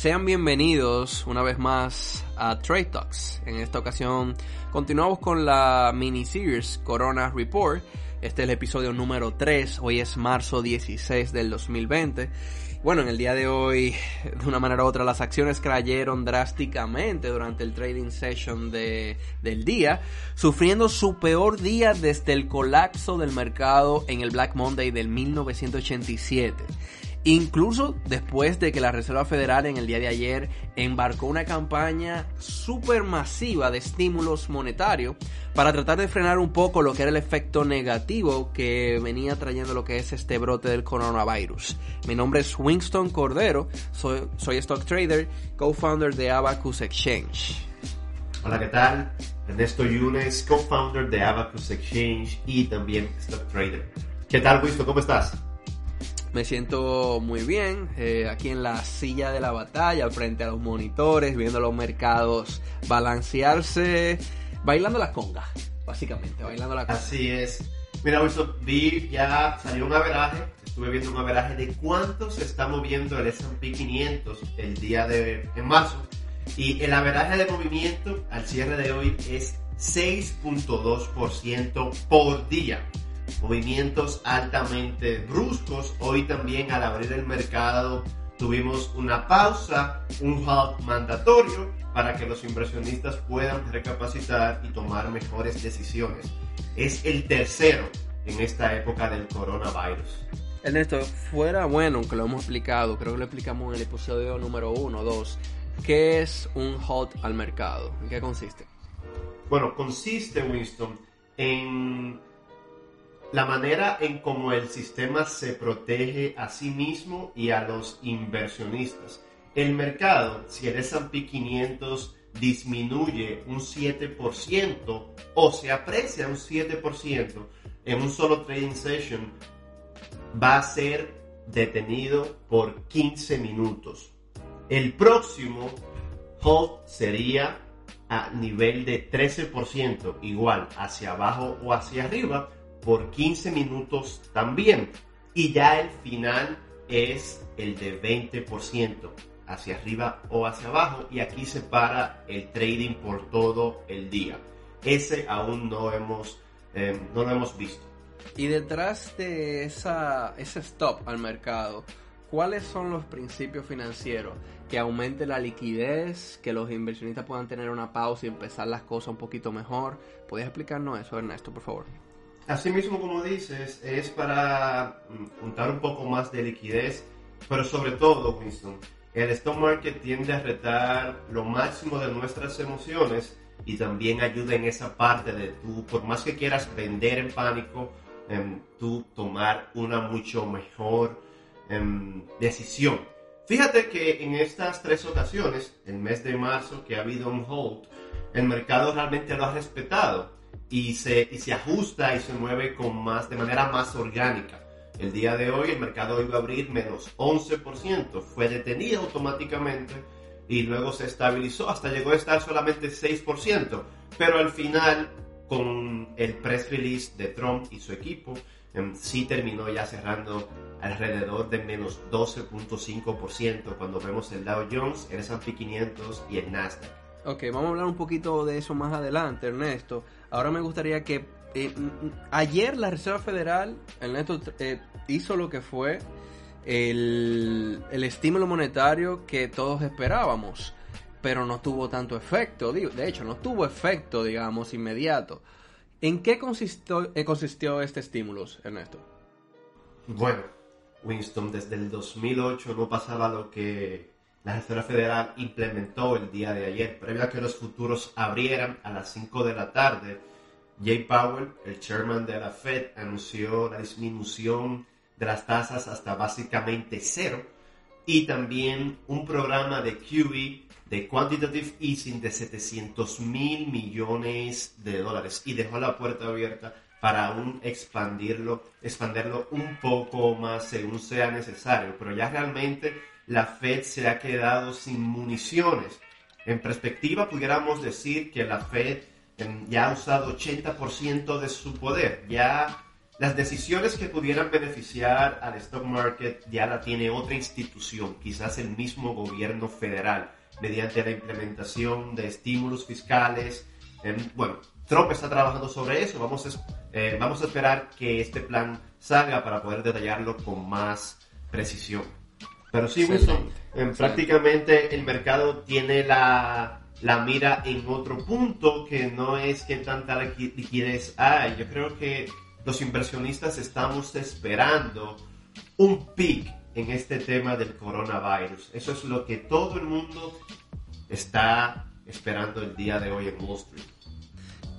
Sean bienvenidos una vez más a Trade Talks. En esta ocasión continuamos con la miniseries Corona Report. Este es el episodio número 3. Hoy es marzo 16 del 2020. Bueno, en el día de hoy, de una manera u otra, las acciones cayeron drásticamente durante el trading session de, del día, sufriendo su peor día desde el colapso del mercado en el Black Monday del 1987. Incluso después de que la Reserva Federal en el día de ayer embarcó una campaña súper masiva de estímulos monetarios para tratar de frenar un poco lo que era el efecto negativo que venía trayendo lo que es este brote del coronavirus. Mi nombre es Winston Cordero, soy, soy stock trader, co-founder de Abacus Exchange. Hola, ¿qué tal? Ernesto Yunes, co-founder de Abacus Exchange y también stock trader. ¿Qué tal, Winston? ¿Cómo estás? Me siento muy bien eh, aquí en la silla de la batalla, frente a los monitores, viendo los mercados balancearse, bailando la conga, básicamente, bailando la conga. Así es. Mira, Wilson, vi ya salió un averaje, estuve viendo un averaje de cuánto se está moviendo el S&P 500 el día de en marzo y el averaje de movimiento al cierre de hoy es 6.2% por día movimientos altamente bruscos. Hoy también al abrir el mercado tuvimos una pausa, un halt mandatorio para que los inversionistas puedan recapacitar y tomar mejores decisiones. Es el tercero en esta época del coronavirus. Ernesto, fuera bueno, aunque lo hemos explicado, creo que lo explicamos en el episodio número 1 o 2, ¿qué es un halt al mercado? ¿En qué consiste? Bueno, consiste, Winston, en la manera en cómo el sistema se protege a sí mismo y a los inversionistas. El mercado, si el S&P 500 disminuye un 7% o se aprecia un 7% en un solo trading session, va a ser detenido por 15 minutos. El próximo hold sería a nivel de 13%, igual hacia abajo o hacia arriba, por 15 minutos también. Y ya el final es el de 20% hacia arriba o hacia abajo y aquí se para el trading por todo el día. Ese aún no hemos, eh, no lo hemos visto. Y detrás de esa, ese stop al mercado, ¿cuáles son los principios financieros? Que aumente la liquidez, que los inversionistas puedan tener una pausa y empezar las cosas un poquito mejor. ¿Podrías explicarnos eso, Ernesto, por favor? Asimismo, como dices, es para mm, juntar un poco más de liquidez, pero sobre todo, Winston, el stock market tiende a retar lo máximo de nuestras emociones y también ayuda en esa parte de tú, por más que quieras vender en pánico, em, tú tomar una mucho mejor em, decisión. Fíjate que en estas tres ocasiones, el mes de marzo que ha habido un hold, el mercado realmente lo ha respetado y se, y se ajusta y se mueve con más, de manera más orgánica. El día de hoy el mercado iba a abrir menos 11%, fue detenido automáticamente y luego se estabilizó hasta llegó a estar solamente 6%, pero al final con el press release de Trump y su equipo em, sí terminó ya cerrando alrededor de menos 12.5% cuando vemos el Dow Jones, el S&P 500 y el Nasdaq. Ok, vamos a hablar un poquito de eso más adelante, Ernesto. Ahora me gustaría que eh, ayer la Reserva Federal, Ernesto, eh, hizo lo que fue el, el, estímulo monetario que todos esperábamos, pero no tuvo tanto efecto. De hecho, no tuvo efecto, digamos, inmediato. ¿En qué consistió, eh, consistió este estímulo, Ernesto? Bueno, Winston, desde el 2008 no pasaba lo que la Reserva Federal implementó el día de ayer, previo a que los futuros abrieran a las 5 de la tarde. Jay Powell, el chairman de la Fed, anunció la disminución de las tasas hasta básicamente cero y también un programa de QE de quantitative easing de 700 mil millones de dólares y dejó la puerta abierta para aún expandirlo, expandirlo un poco más según sea necesario, pero ya realmente la Fed se ha quedado sin municiones. En perspectiva, pudiéramos decir que la Fed em, ya ha usado 80% de su poder, ya las decisiones que pudieran beneficiar al stock market ya la tiene otra institución, quizás el mismo gobierno federal mediante la implementación de estímulos fiscales. bueno, Trump está trabajando sobre eso. Vamos a, eh, vamos a esperar que este plan salga para poder detallarlo con más precisión. Pero sí, Wilson, prácticamente el mercado tiene la, la, mira en otro punto que no es que tanta liquidez hay. Yo creo que los inversionistas estamos esperando un pic en este tema del coronavirus. Eso es lo que todo el mundo está esperando el día de hoy en Wall Street.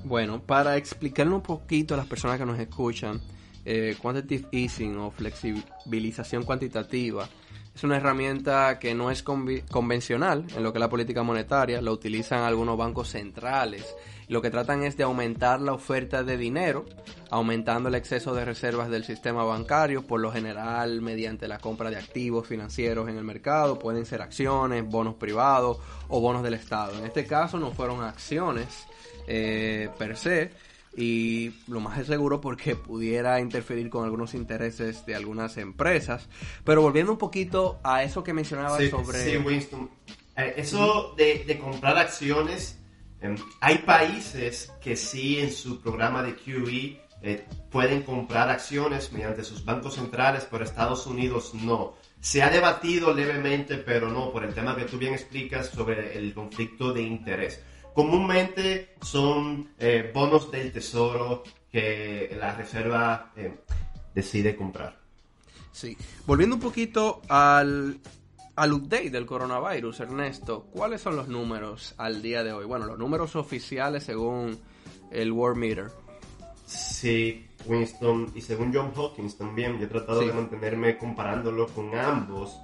Bueno, para explicarle un poquito a las personas que nos escuchan, eh, quantitative easing o flexibilización cuantitativa es una herramienta que no es convencional en lo que es la política monetaria, lo utilizan algunos bancos centrales. Lo que tratan es de aumentar la oferta de dinero, aumentando el exceso de reservas del sistema bancario, por lo general mediante la compra de activos financieros en el mercado, pueden ser acciones, bonos privados o bonos del Estado. En este caso no fueron acciones eh, per se, y lo más seguro porque pudiera interferir con algunos intereses de algunas empresas. Pero volviendo un poquito a eso que mencionaba sobre... Sí, Winston. Eh, eso de, comprar acciones, em, hay países que sí en su programa de QE eh, pueden comprar acciones mediante sus bancos centrales, pero Estados Unidos no. Se ha debatido levemente, pero no, por el tema que tú bien explicas sobre el conflicto de interés. Comúnmente son eh, bonos del tesoro que la reserva eh, decide comprar. Sí. Volviendo un poquito al, al update del coronavirus, Ernesto, ¿cuáles son los números al día de hoy? Bueno, los números oficiales según el World Meter. Sí, Winston, y según John Hawkins también, yo he tratado de mantenerme comparándolo con ambos.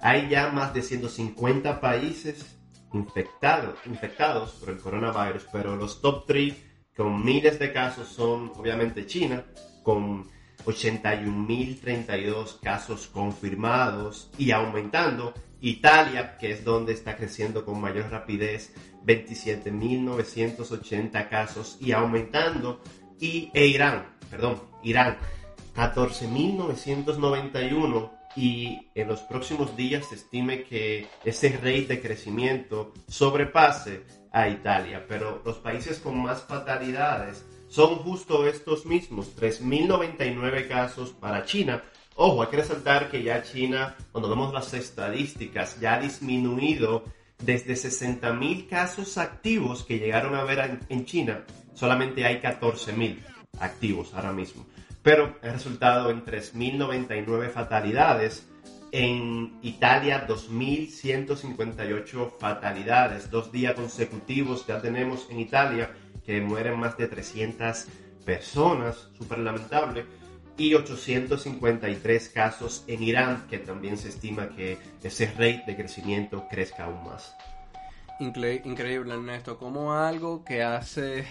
Hay ya más de 150 países infectados, infectados por el coronavirus, pero los top 3 con miles de casos son obviamente China, con 81.032 casos confirmados y aumentando. Italia, que es donde está creciendo con mayor rapidez, 27.980 casos y aumentando. Y e Irán, perdón, Irán, 14.991 y en los próximos días se estime que ese rate de crecimiento sobrepase a Italia, pero los países con más fatalidades son justo estos mismos, 3.099 casos para China. Ojo, hay que resaltar que ya China, cuando vemos las estadísticas, ya ha disminuido desde 60.000 casos activos que llegaron a ver en China, solamente hay 14.000 activos ahora mismo pero ha resultado en 3.099 fatalidades. En Italia, 2.158 fatalidades. Dos días consecutivos ya tenemos en Italia que mueren más de 300 personas, súper lamentable. Y 853 casos en Irán, que también se estima que ese rate de crecimiento crezca aún más. Increíble, Ernesto, como algo que hace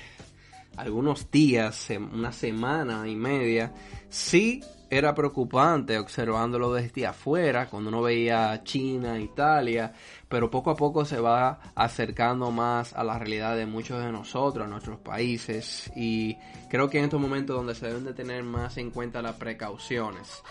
algunos días, una semana y media, sí era preocupante observándolo desde afuera, cuando uno veía China, Italia, pero poco a poco se va acercando más a la realidad de muchos de nosotros, nuestros países, y creo que en estos momentos donde se deben de tener más en cuenta las precauciones.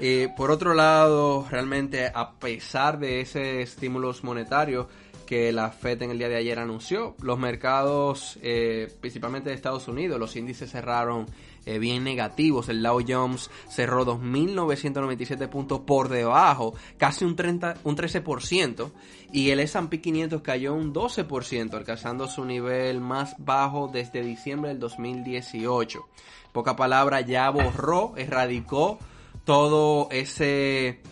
Eh, por otro lado, realmente a pesar de ese estímulos monetarios, que la Fed en el día de ayer anunció. Los mercados, eh, principalmente de Estados Unidos, los índices cerraron eh, bien negativos. El Dow Jones cerró 2.997 puntos por debajo, casi un, 30, un 13%. Y el S&P 500 cayó un 12%, alcanzando su nivel más bajo desde diciembre del 2018. Poca palabra, ya borró, erradicó todo ese,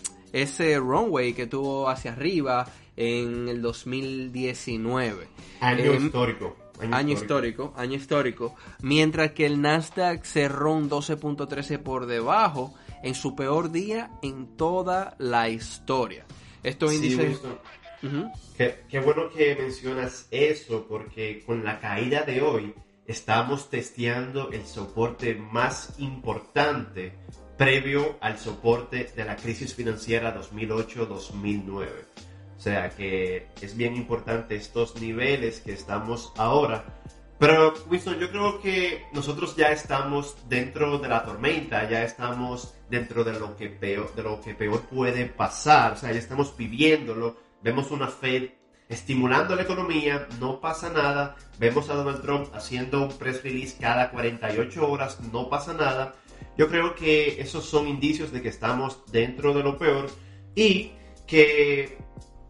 ese runway que tuvo hacia arriba en el 2019. Año Em, histórico. Año histórico, año histórico. Mientras que el Nasdaq cerró un 12.13 por debajo en su peor día en toda la historia. Estos Sí, índices... Winston, Ujú. Qué, qué bueno que mencionas eso, porque con la caída de hoy estamos testeando el soporte más importante previo al soporte de la crisis financiera 2008-2009. O sea que es bien importante estos niveles que estamos ahora. Pero, Winston, yo creo que nosotros ya estamos dentro de la tormenta, ya estamos dentro de lo que peor, de lo que peor puede pasar, o sea, ya estamos viviéndolo. Vemos una Fed estimulando la economía, no pasa nada. Vemos a Donald Trump haciendo un press release cada 48 horas, no pasa nada. Yo creo que esos son indicios de que estamos dentro de lo peor y que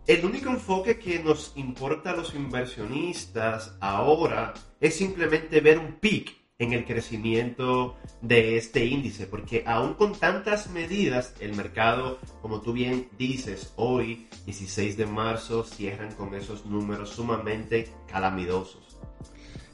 el único enfoque que nos importa a los inversionistas ahora es simplemente ver un pic en el crecimiento de este índice, porque aún con tantas medidas, el mercado, como tú bien dices, hoy, 16 de marzo, cierran con esos números sumamente calamitosos.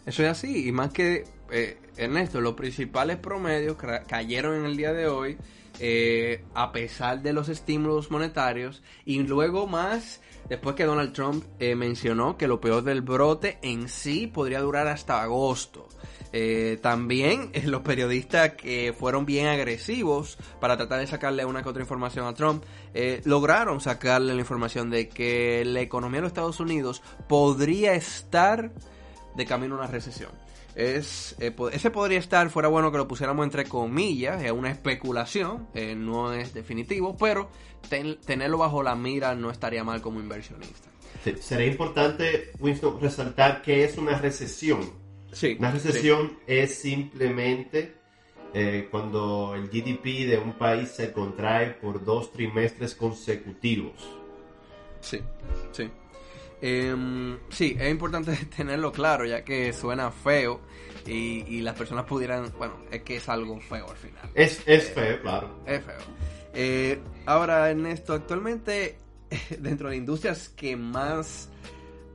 Eso es así, y más que, eh, Ernesto, los principales promedios cayeron en el día de hoy eh, a pesar de los estímulos monetarios y luego más después que Donald Trump eh, mencionó que lo peor del brote en sí podría durar hasta agosto. Eh, también eh, los periodistas que fueron bien agresivos para tratar de sacarle una que otra información a Trump, lograron sacarle la información de que la economía de los Estados Unidos podría estar de camino a una recesión. Es, eh, ese podría estar, fuera bueno que lo pusiéramos entre comillas, es una especulación, eh, no es definitivo, pero ten- tenerlo bajo la mira no estaría mal como inversionista. Se- Sería importante, Winston, resaltar que es una recesión. Sí, Una recesión es simplemente eh, cuando el GDP de un país se contrae por dos trimestres consecutivos. Sí, sí. Em, sí, es importante tenerlo claro, ya que suena feo y, y las personas pudieran, bueno, es que es algo feo al final. Es, es feo, claro. Es feo. Eh, ahora, Ernesto, actualmente dentro de industrias que más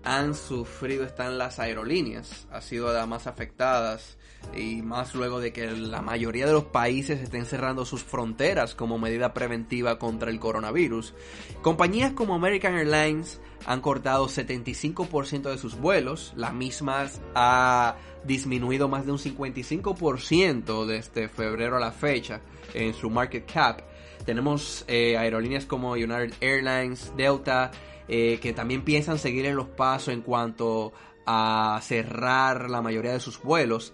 han sufrido están las aerolíneas. Ha sido las más afectadas y más luego de que la mayoría de los países estén cerrando sus fronteras como medida preventiva contra el coronavirus. Compañías como American Airlines han cortado 75% de sus vuelos, la misma ha disminuido más de un 55% desde febrero a la fecha en su market cap. Tenemos eh, aerolíneas como United Airlines, Delta, eh, que también piensan seguir en los pasos en cuanto a cerrar la mayoría de sus vuelos.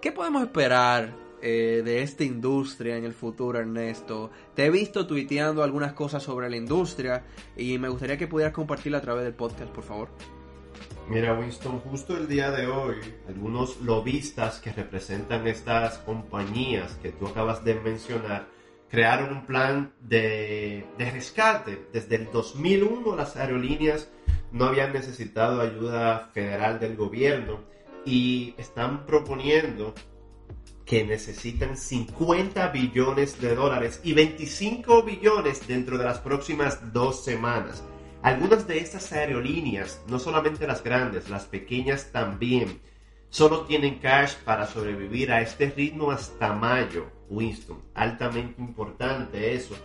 ¿Qué podemos esperar eh, de esta industria en el futuro, Ernesto? Te he visto tuiteando algunas cosas sobre la industria y me gustaría que pudieras compartirla a través del podcast, por favor. Mira, Winston, justo el día de hoy, algunos lobistas que representan estas compañías que tú acabas de mencionar, crearon un plan de, de rescate. Desde el 2001 las aerolíneas no habían necesitado ayuda federal del gobierno y están proponiendo que necesitan 50 billones de dólares y 25 billones dentro de las próximas dos semanas. Algunas de estas aerolíneas, no solamente las grandes, las pequeñas también, solo tienen cash para sobrevivir a este ritmo hasta mayo. Winston, altamente importante eso.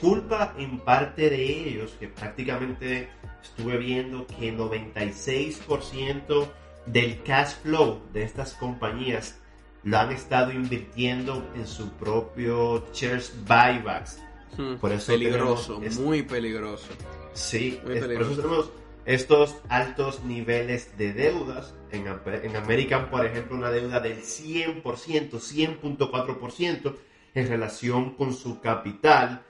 Culpa en parte de ellos, que prácticamente estuve viendo que 96% del cash flow de estas compañías lo han estado invirtiendo en su propio shares buybacks. Por eso peligroso, muy peligroso. Sí, Muy es- por peligroso. eso tenemos estos altos niveles de deudas. En, en American, por ejemplo, una deuda del 100%, 100.4% en relación con su capital.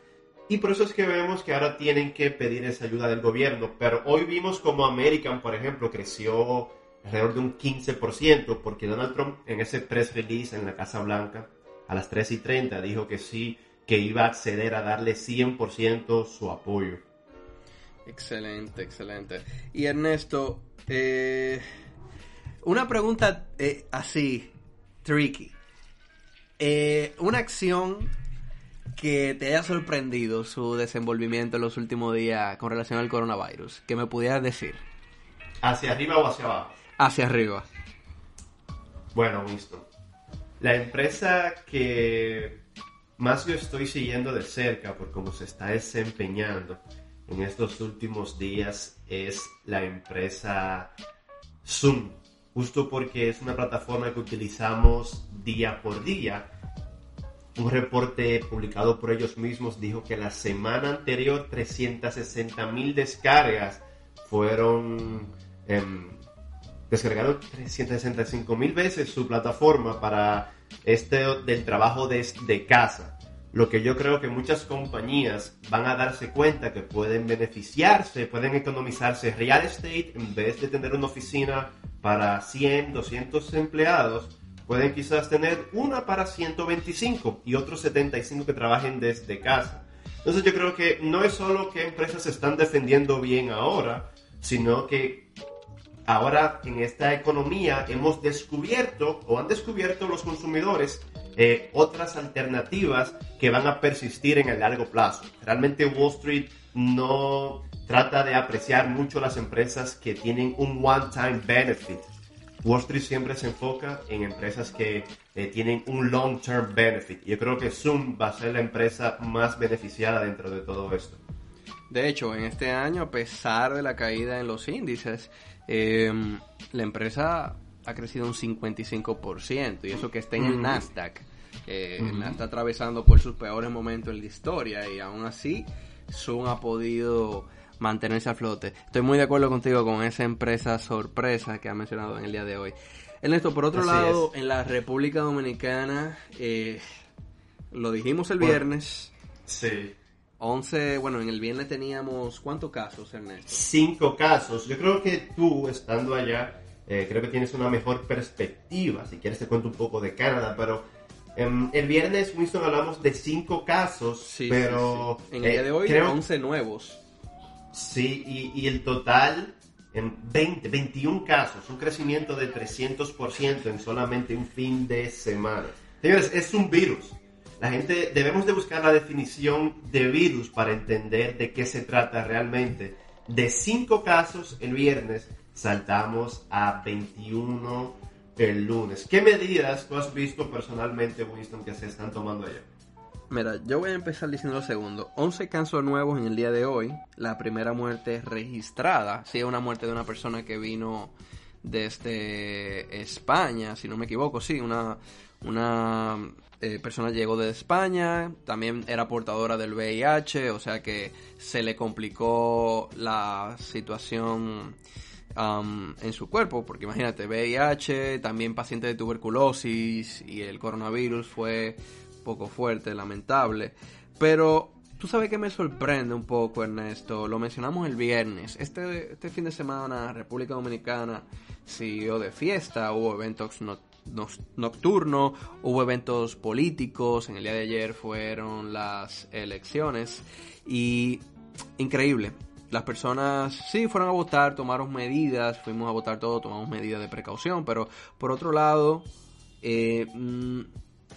Y por eso es que vemos que ahora tienen que pedir esa ayuda del gobierno. Pero hoy vimos como American, por ejemplo, creció alrededor de un 15%, porque Donald Trump en ese press release en la Casa Blanca a las 3 y 30 dijo que sí, que iba a acceder a darle 100% su apoyo. Excelente, excelente. Y Ernesto, eh, una pregunta eh, así, tricky. Eh, una acción que te haya sorprendido su desenvolvimiento en los últimos días con relación al coronavirus? Que me pudieras decir. ¿Hacia arriba o hacia abajo? Hacia arriba. Bueno, visto. La empresa que más yo estoy siguiendo de cerca por cómo se está desempeñando en estos últimos días es la empresa Zoom. Justo porque es una plataforma que utilizamos día por día un reporte publicado por ellos mismos dijo que la semana anterior 360 mil descargas fueron em, descargaron 365 mil veces su plataforma para este del trabajo desde casa. Lo que yo creo que muchas compañías van a darse cuenta que pueden beneficiarse, pueden economizarse real estate en vez de tener una oficina para 100, 200 empleados Pueden quizás tener una para 125 y otros 75 que trabajen desde casa. Entonces yo creo que no es solo que empresas se están defendiendo bien ahora, sino que ahora en esta economía hemos descubierto o han descubierto los consumidores eh, otras alternativas que van a persistir en el largo plazo. Realmente Wall Street no trata de apreciar mucho las empresas que tienen un one-time benefit Wall Street siempre se enfoca en empresas que eh, tienen un long-term benefit. Yo creo que Zoom va a ser la empresa más beneficiada dentro de todo esto. De hecho, en este año, a pesar de la caída en los índices, em, la empresa ha crecido un 55%, y eso que está en el Nasdaq. Eh, está atravesando por sus peores momentos en la historia, y aún así, Zoom ha podido mantenerse a flote. Estoy muy de acuerdo contigo con esa empresa sorpresa que ha mencionado en el día de hoy. Ernesto, por otro lado, en la República Dominicana, eh, lo dijimos el viernes. Sí. 11, bueno, en el viernes teníamos, ¿cuántos casos, Ernesto? Cinco casos. Yo creo que tú, estando allá, eh, creo que tienes una mejor perspectiva. Si quieres te cuento un poco de Canadá, pero em, el viernes, Winston, hablamos de cinco casos, sí, pero... En el día de hoy, creo... 11 nuevos. Sí, y, el total en 20, 21 casos, un crecimiento de 300% en solamente un fin de semana. Señores, es un virus. La gente debemos de buscar la definición de virus para entender de qué se trata realmente. De 5 casos el viernes saltamos a 21 el lunes. ¿Qué medidas tú has visto personalmente, Winston, que se están tomando allá? Mira, yo voy a empezar diciendo lo segundo. 11 casos nuevos en el día de hoy. La primera muerte registrada. Sí, una muerte de una persona que vino desde España, si no me equivoco. Sí, una, una eh, persona llegó de España. También era portadora del VIH. O sea que se le complicó la situación. En su cuerpo, porque imagínate, VIH, también paciente de tuberculosis y el coronavirus fue poco fuerte, lamentable. Pero tú sabes que me sorprende un poco, Ernesto. Lo mencionamos el viernes. Este, este fin de semana, República Dominicana siguió de fiesta, hubo eventos nocturnos, hubo eventos políticos. En el día de ayer fueron las elecciones. Y increíble. Las personas sí fueron a votar, tomaron medidas, fuimos a votar todo, tomamos medidas de precaución, pero por otro lado, eh, mm,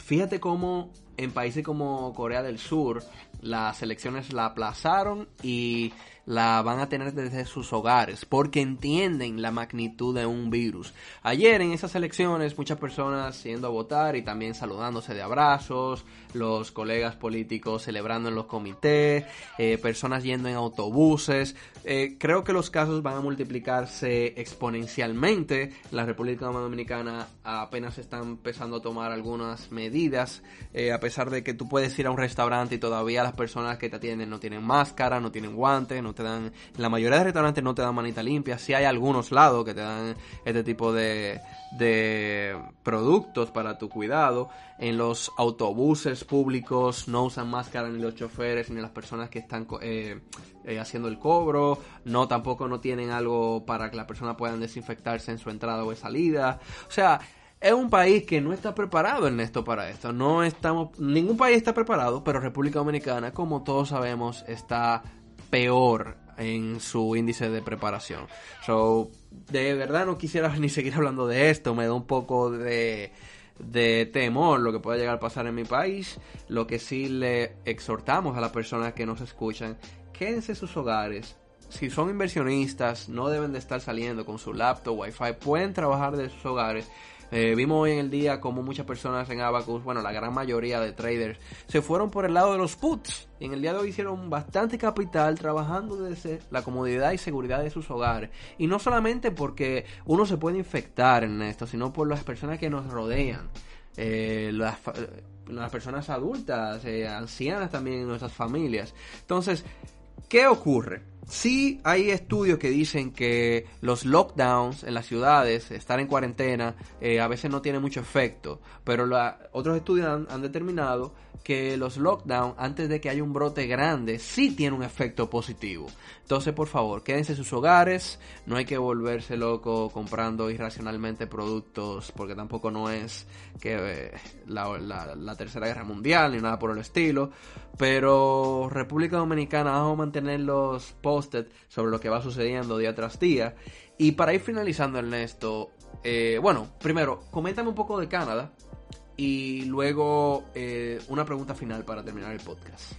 Fíjate cómo en países como Corea del Sur las elecciones la aplazaron y la van a tener desde sus hogares porque entienden la magnitud de un virus. Ayer en esas elecciones muchas personas yendo a votar y también saludándose de abrazos, los colegas políticos celebrando en los comités, eh, personas yendo en autobuses. Eh, creo que los casos van a multiplicarse exponencialmente. La República Dominicana apenas está empezando a tomar algunas medidas, eh, a pesar de que tú puedes ir a un restaurante y todavía las personas que te atienden no tienen máscara, no tienen guantes, no te dan, la mayoría de restaurantes no te dan manita limpia, si hay algunos lados que te dan este tipo de, de productos para tu cuidado. En los autobuses públicos no usan máscara ni los choferes ni las personas que están eh, eh, haciendo el cobro. No, tampoco no tienen algo para que la persona puedan desinfectarse en su entrada o salida. O sea, es un país que no está preparado, Ernesto, para esto. No estamos, ningún país está preparado, pero República Dominicana, como todos sabemos, está peor en su índice de preparación. So, de verdad no quisiera ni seguir hablando de esto, me da un poco de, de temor lo que pueda llegar a pasar en mi país. Lo que sí le exhortamos a las personas que nos escuchan, quédense en sus hogares. Si son inversionistas, no deben de estar saliendo con su laptop, wifi, pueden trabajar de sus hogares eh, vimos hoy en el día como muchas personas en Abacus, bueno, la gran mayoría de traders, se fueron por el lado de los puts. Y en el día de hoy hicieron bastante capital trabajando desde la comodidad y seguridad de sus hogares. Y no solamente porque uno se puede infectar en esto, sino por las personas que nos rodean. Eh, las, las, personas adultas, eh, ancianas también en nuestras familias. Entonces, ¿qué ocurre? Sí hay estudios que dicen que los lockdowns en las ciudades, estar en cuarentena, eh, a veces no tiene mucho efecto, pero otros estudios han, determinado que los lockdowns, antes de que haya un brote grande, sí tiene un efecto positivo. Entonces, por favor, quédense en sus hogares, no hay que volverse loco comprando irracionalmente productos, porque tampoco no es que eh, la, Tercera Guerra Mundial ni nada por el estilo, pero República Dominicana vamos a mantener los posted sobre lo que va sucediendo día tras día. Y para ir finalizando, Ernesto, eh, bueno, primero, coméntame un poco de Canadá y luego eh, una pregunta final para terminar el podcast.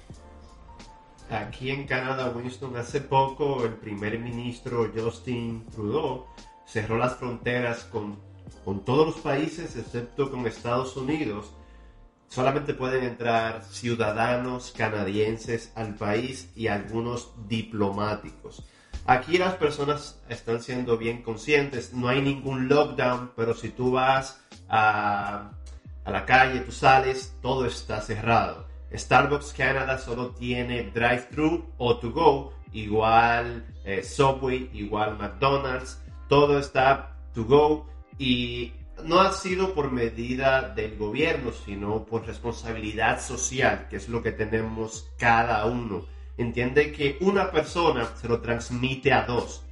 Aquí en Canadá, Winston, hace poco el primer ministro Justin Trudeau cerró las fronteras con, con todos los países excepto con Estados Unidos. Solamente pueden entrar ciudadanos canadienses al país y algunos diplomáticos. Aquí las personas están siendo bien conscientes, no hay ningún lockdown, pero si tú vas a, la calle, tú sales, todo está cerrado. Starbucks Canada solo tiene drive-thru o to go, igual eh, Subway, igual McDonald's, todo está to go y no ha sido por medida del gobierno, sino por responsabilidad social, que es lo que tenemos cada uno. Entiende que una persona se lo transmite a dos,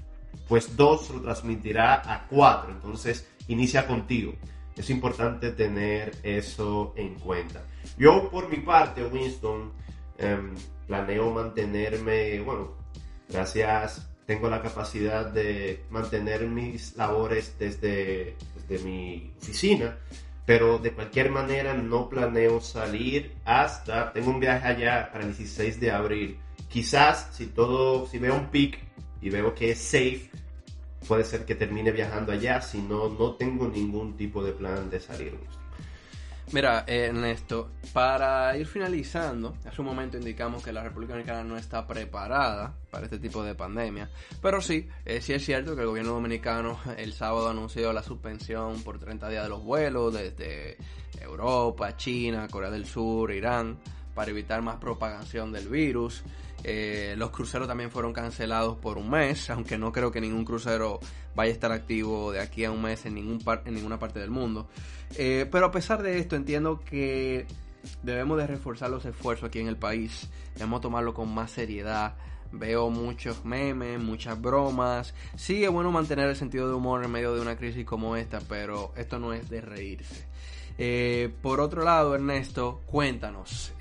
pues dos lo transmitirá a cuatro, entonces inicia contigo. Es importante tener eso en cuenta. Yo por mi parte, Winston, em, planeo mantenerme, bueno, gracias, tengo la capacidad de mantener mis labores desde, desde mi oficina, pero de cualquier manera no planeo salir hasta, tengo un viaje allá para el 16 de abril. Quizás si todo, si veo un pic y veo que es safe, puede ser que termine viajando allá, si no, no tengo ningún tipo de plan de salir. Mira, Ernesto, para ir finalizando, hace un momento indicamos que la República Dominicana no está preparada para este tipo de pandemia, pero sí, eh, sí es cierto que el gobierno dominicano el sábado anunció la suspensión por 30 días de los vuelos desde Europa, China, Corea del Sur, Irán, para evitar más propagación del virus. Eh, los cruceros también fueron cancelados por un mes, aunque no creo que ningún crucero vaya a estar activo de aquí a un mes en, ningún en ninguna parte del mundo. Eh, pero a pesar de esto, entiendo que debemos de reforzar los esfuerzos aquí en el país. Debemos tomarlo con más seriedad. Veo muchos memes, muchas bromas. Sí es bueno mantener el sentido de humor en medio de una crisis como esta, pero esto no es de reírse. Eh, por otro lado, Ernesto, cuéntanos.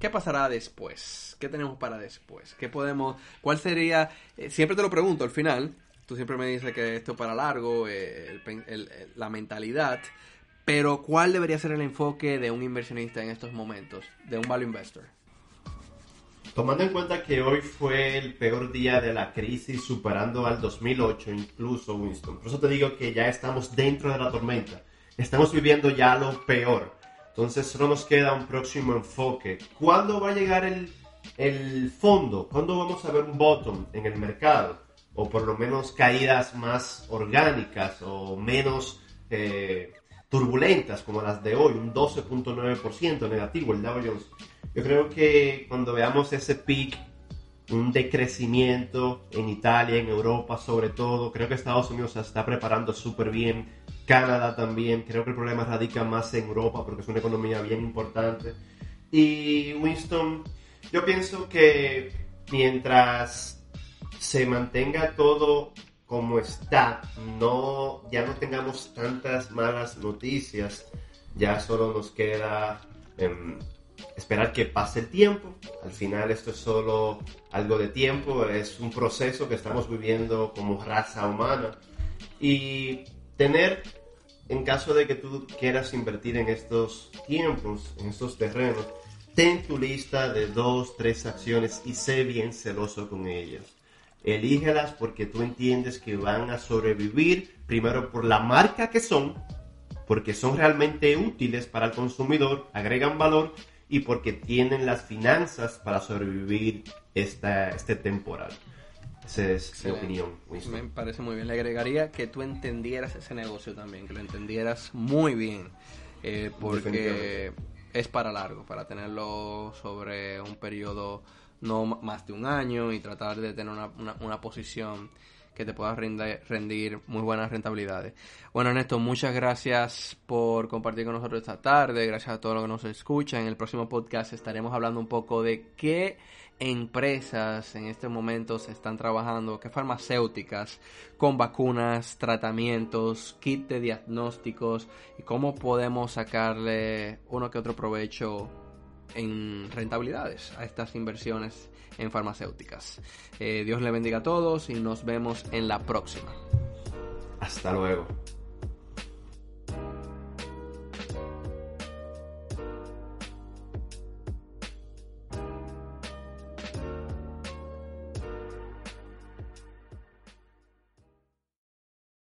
¿Qué pasará después? ¿Qué tenemos para después? ¿Qué podemos, cuál sería, eh, siempre te lo pregunto al final, tú siempre me dices que esto para largo, eh, la mentalidad, pero ¿cuál debería ser el enfoque de un inversionista en estos momentos, de un value investor? Tomando en cuenta que hoy fue el peor día de la crisis, superando al 2008 incluso, Winston. Por eso te digo que ya estamos dentro de la tormenta. Estamos viviendo ya lo peor. Entonces solo nos queda un próximo enfoque. ¿Cuándo va a llegar el, fondo? ¿Cuándo vamos a ver un bottom en el mercado? O por lo menos caídas más orgánicas o menos eh, turbulentas como las de hoy, un 12.9% negativo el Dow Jones. Yo creo que cuando veamos ese peak, un decrecimiento en Italia, en Europa sobre todo, creo que Estados Unidos se está preparando súper bien Canadá también, creo que el problema radica más en Europa porque es una economía bien importante. Y Winston, yo pienso que mientras se mantenga todo como está, no, ya no tengamos tantas malas noticias, ya solo nos queda em, esperar que pase el tiempo. Al final esto es solo algo de tiempo, es un proceso que estamos viviendo como raza humana. Y tener en caso de que tú quieras invertir en estos tiempos, en estos terrenos, ten tu lista de dos, tres acciones y sé bien celoso con ellas. Elígelas porque tú entiendes que van a sobrevivir, primero por la marca que son, porque son realmente útiles para el consumidor, agregan valor y porque tienen las finanzas para sobrevivir esta, este temporal. Esa es mi opinión. Me parece muy bien. Le agregaría que tú entendieras ese negocio también, que lo entendieras muy bien, eh, porque es para largo, para tenerlo sobre un periodo no más de un año y tratar de tener una, una, posición que te pueda rendir, rendir, muy buenas rentabilidades. Bueno, Ernesto, muchas gracias por compartir con nosotros esta tarde, gracias a todos los que nos escuchan. En el próximo podcast estaremos hablando un poco de qué empresas en este momento se están trabajando, qué farmacéuticas con vacunas, tratamientos, kit de diagnósticos y cómo podemos sacarle uno que otro provecho en rentabilidades a estas inversiones en farmacéuticas. Eh, Dios le bendiga a todos y nos vemos en la próxima. Hasta luego.